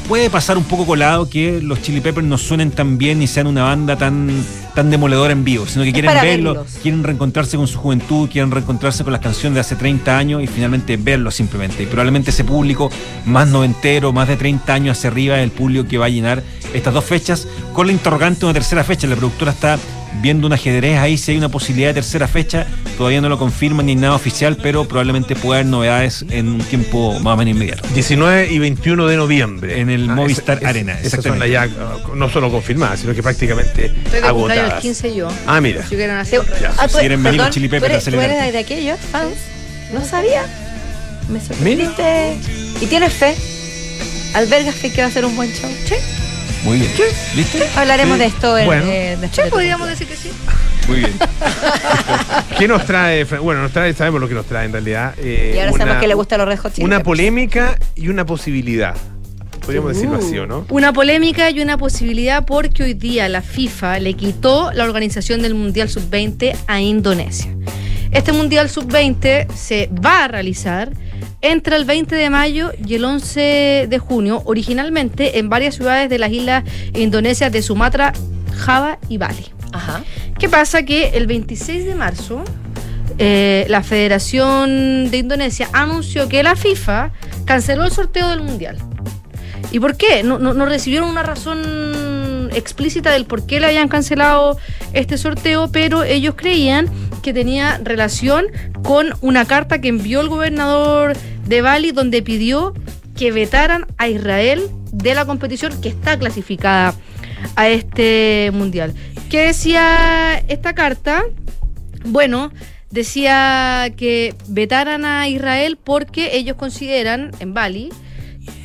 puede pasar un poco colado que los Chili Peppers no suenen tan bien ni sean una banda tan, tan demoledora en vivo, sino que quieren verlo, verlos. quieren reencontrarse con su juventud, quieren reencontrarse con las canciones de hace 30 años y finalmente verlo simplemente. Y probablemente ese público más noventero, más de 30 años hacia arriba, es el público que va a llenar estas dos fechas, con la interrogante de una tercera fecha. La productora está viendo un ajedrez ahí si hay una posibilidad de tercera fecha. Todavía no lo confirman ni nada oficial, pero probablemente pueda haber novedades en un tiempo más o menos inmediato. 19 y 21 de noviembre. En el Ah, Movistar esa- Arena. Esas son exactamente. las ya uh, no solo confirmadas, sino que prácticamente Estoy de cumpleaños el agotadas. 15 yo. Ah, mira. Si hubieran nacido. Ya. Ah, tú- Si quieren venir con perdón, Chili Peppers ¿tú a eres, tú celebrar. eres de aquellos fans? No sabía. Me sorprendiste. ¿Y tienes fe? ¿Albergas fe que va a ser un buen show? Sí. Muy bien. ¿Viste? Hablaremos Sí. de esto en, Bueno. eh, después Sí, de podríamos decir que sí. Muy bien. (laughs) ¿Qué nos trae? Fran? Bueno, nos trae, sabemos lo que nos trae en realidad. eh, Y ahora una- sabemos que le gusta los Chili Una polémica y una posibilidad. Podríamos decirlo así, ¿o no? Una polémica y una posibilidad porque hoy día la FIFA le quitó la organización del Mundial Sub-20 a Indonesia. Este Mundial Sub-20 se va a realizar entre el 20 de mayo y el 11 de junio, originalmente en varias ciudades de las islas indonesias de Sumatra, Java y Bali. Ajá. ¿Qué pasa? Que el 26 de marzo eh, la Federación de Indonesia anunció que la FIFA canceló el sorteo del Mundial. ¿Y por qué? No, no- no recibieron una razón explícita del por qué le habían cancelado este sorteo, pero ellos creían que tenía relación con una carta que envió el gobernador de Bali donde pidió que vetaran a Israel de la competición que está clasificada a este mundial. ¿Qué decía esta carta? Bueno, decía que vetaran a Israel porque ellos consideran en Bali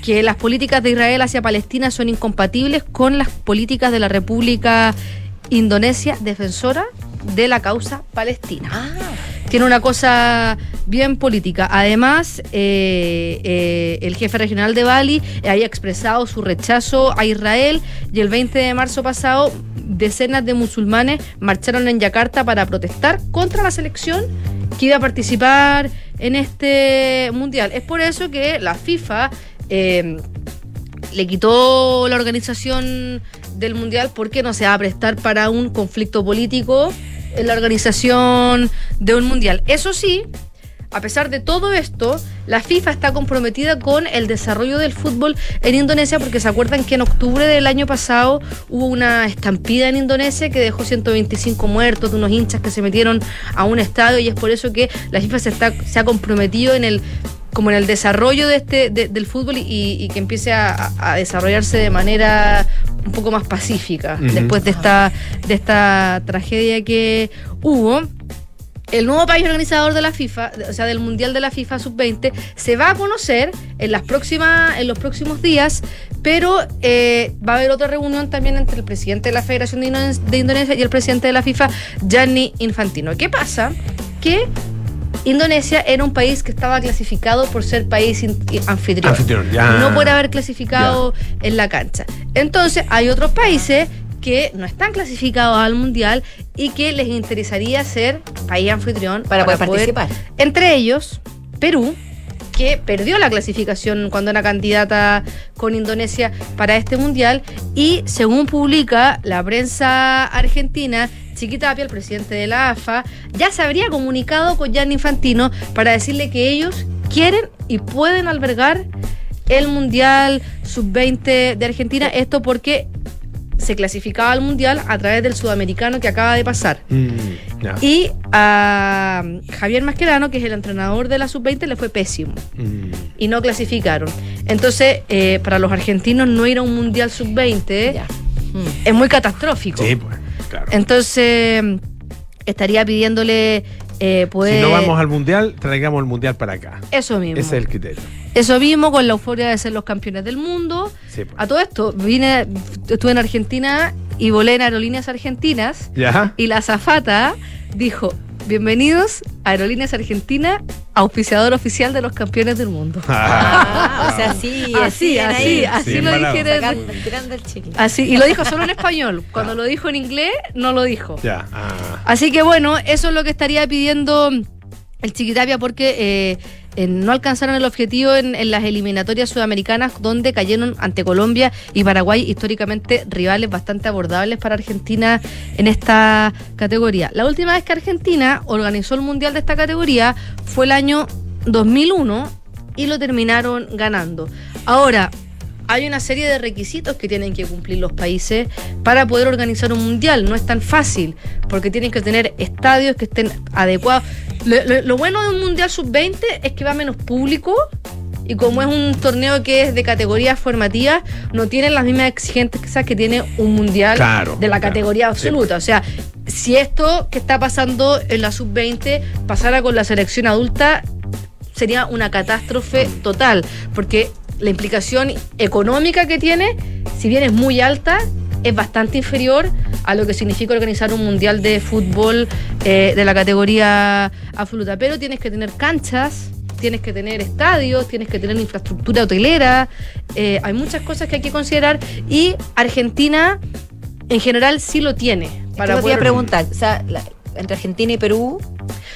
que las políticas de Israel hacia Palestina son incompatibles con las políticas de la República Indonesia defensora de la causa palestina. Tiene una cosa bien política. Además, eh, eh, el jefe regional de Bali había expresado su rechazo a Israel y el 20 de marzo pasado decenas de musulmanes marcharon en Yakarta para protestar contra la selección que iba a participar en este mundial. Es por eso que la FIFA eh, le quitó la organización del mundial porque no se va a prestar para un conflicto político la organización de un mundial. Eso sí, a pesar de todo esto, la FIFA está comprometida con el desarrollo del fútbol en Indonesia porque se acuerdan que en octubre del año pasado hubo una estampida en Indonesia que dejó 125 muertos de unos hinchas que se metieron a un estadio y es por eso que la FIFA se, está, se ha comprometido en el como en el desarrollo de este de- del fútbol y, y que empiece a, a desarrollarse de manera un poco más pacífica después de esta de esta tragedia que hubo el nuevo país organizador de la FIFA, o sea, del Mundial de la FIFA Sub-20, se va a conocer en, las próximas, en los próximos días, pero eh, va a haber otra reunión también entre el presidente de la Federación de Indonesia y el presidente de la FIFA, Gianni Infantino. ¿Qué pasa? Que Indonesia era un país que estaba clasificado por ser país anfitrión. Anfitrión, ya. No por haber clasificado en la cancha. Entonces, hay otros países que no están clasificados al mundial y que les interesaría ser país anfitrión Para poder participar. Entre ellos, Perú, que perdió la clasificación cuando era candidata con Indonesia para este mundial y según publica la prensa argentina, Chiquitapia, el presidente de la AFA, ya se habría comunicado con Gianni Infantino para decirle que ellos quieren y pueden albergar el Mundial Sub-20 de Argentina. Esto porque se clasificaba al Mundial a través del sudamericano que acaba de pasar. Mm. Y a Javier Mascherano, que es el entrenador de la Sub-20, le fue pésimo Mm. y no clasificaron. Entonces, eh, para los argentinos no ir a un Mundial Sub-20 es muy catastrófico. Sí, pues, claro. Entonces, estaría pidiéndole eh, poder... Si no vamos al mundial, traigamos el mundial para acá. Eso mismo. Ese es el criterio. Eso mismo con la euforia de ser los campeones del mundo. Sí, pues. A todo esto, vine, estuve en Argentina y volé en aerolíneas argentinas. Ya. Y la azafata dijo: Bienvenidos a Aerolíneas Argentina, auspiciador oficial de los campeones del mundo. Ah, o sea, sí, así, así, así Sí, lo dijeron. Así, y lo dijo solo en español. Cuando lo dijo en inglés, no lo dijo. Ya. Ah. Así que bueno, eso es lo que estaría pidiendo el Chiquitapia porque eh, no alcanzaron el objetivo en, en las eliminatorias sudamericanas donde cayeron ante Colombia y Paraguay, históricamente rivales bastante abordables para Argentina en esta categoría. La última vez que Argentina organizó el Mundial de esta categoría fue el año 2001 y lo terminaron ganando. Ahora, hay una serie de requisitos que tienen que cumplir los países para poder organizar un mundial. No es tan fácil, porque tienen que tener estadios que estén adecuados. Lo, lo- lo bueno de un mundial sub-20 es que va menos público. Y como es un torneo que es de categorías formativas, no tienen las mismas exigencias que tiene un mundial Claro, de la claro. categoría absoluta. O sea, si esto que está pasando en la sub-20 pasara con la selección adulta, sería una catástrofe total, porque la implicación económica que tiene, si bien es muy alta, es bastante inferior a lo que significa organizar un mundial de fútbol eh, de la categoría absoluta. Pero tienes que tener canchas, tienes que tener estadios, tienes que tener infraestructura hotelera, eh, hay muchas cosas que hay que considerar y Argentina en general sí lo tiene. Para poder- preguntar, o sea, la- entre Argentina y Perú,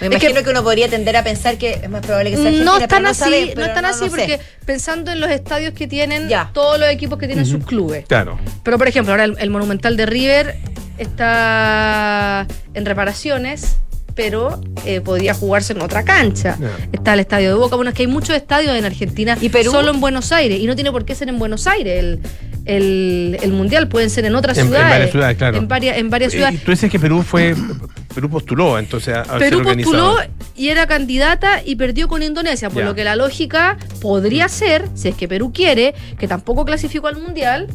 me Es imagino que- que, uno podría tender a pensar que es más probable que sea Argentina, No pero están así, sabe, no están así porque pensando en los estadios que tienen todos los equipos que tienen sus clubes. Claro. Pero por ejemplo, ahora el, el Monumental de River está en reparaciones, pero eh, podría jugarse en otra cancha. Está el estadio de Boca. Bueno, es que hay muchos estadios en Argentina ¿Y Perú? solo en Buenos Aires. Y no tiene por qué ser en Buenos Aires el, el- el Mundial. Pueden ser en otras En- en ciudades. varias ciudades, claro. En varias, en varias Y ciudades. tú dices que Perú fue. Perú postuló, entonces, a, Perú postuló y era candidata y perdió con Indonesia, por Ya. lo que la lógica podría ser, si es que Perú quiere, que tampoco clasificó al Mundial,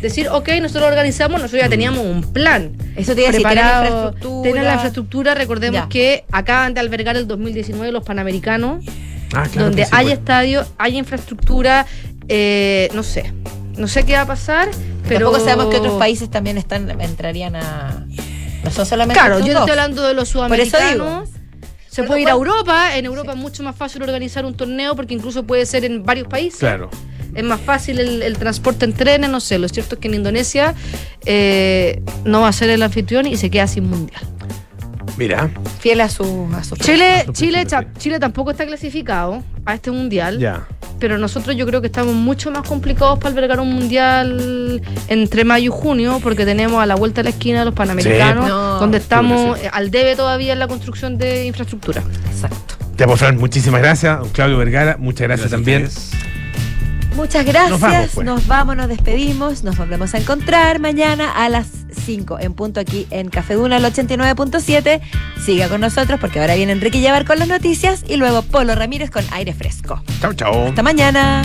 decir, ok, nosotros lo organizamos, nosotros ya teníamos un plan. Eso te decir, preparado, infraestructura. tienen la infraestructura, recordemos Ya. que acaban de albergar el 2019 los Panamericanos, Ah, claro donde sí, hay pues. estadio, hay infraestructura, eh, no sé, no sé qué va a pasar, pero... Tampoco sabemos que otros países también están entrarían a. No son solamente. Claro, yo estoy hablando de los Por eso digo. sudamericanos. Se puede ir a Europa, en Europa es mucho más fácil organizar un torneo porque incluso puede ser en varios países. Claro. Es más fácil el, el transporte en trenes, no sé. Lo cierto es que en Indonesia eh, no va a ser el anfitrión y se queda sin mundial. Mira. Fiel a su. A su Chile, Chile, cha- Chile tampoco está clasificado a este mundial. Ya. Pero nosotros yo creo que estamos mucho más complicados para albergar un mundial entre mayo y junio porque tenemos a la vuelta de la esquina de los panamericanos, Sí. No. donde estamos eh, al debe todavía en la construcción de infraestructura. Exacto. Ya, pues, Fran, muchísimas gracias. Claudio Vergara, muchas gracias, también. Muchas gracias. Nos vamos, pues. nos vamos, nos despedimos. Nos volvemos a encontrar mañana a las 5 en punto aquí en Café Duna, el 89.7. Siga con nosotros porque ahora viene Enrique Llevar con las noticias y luego Polo Ramírez con aire fresco. Chao, chao. Hasta mañana.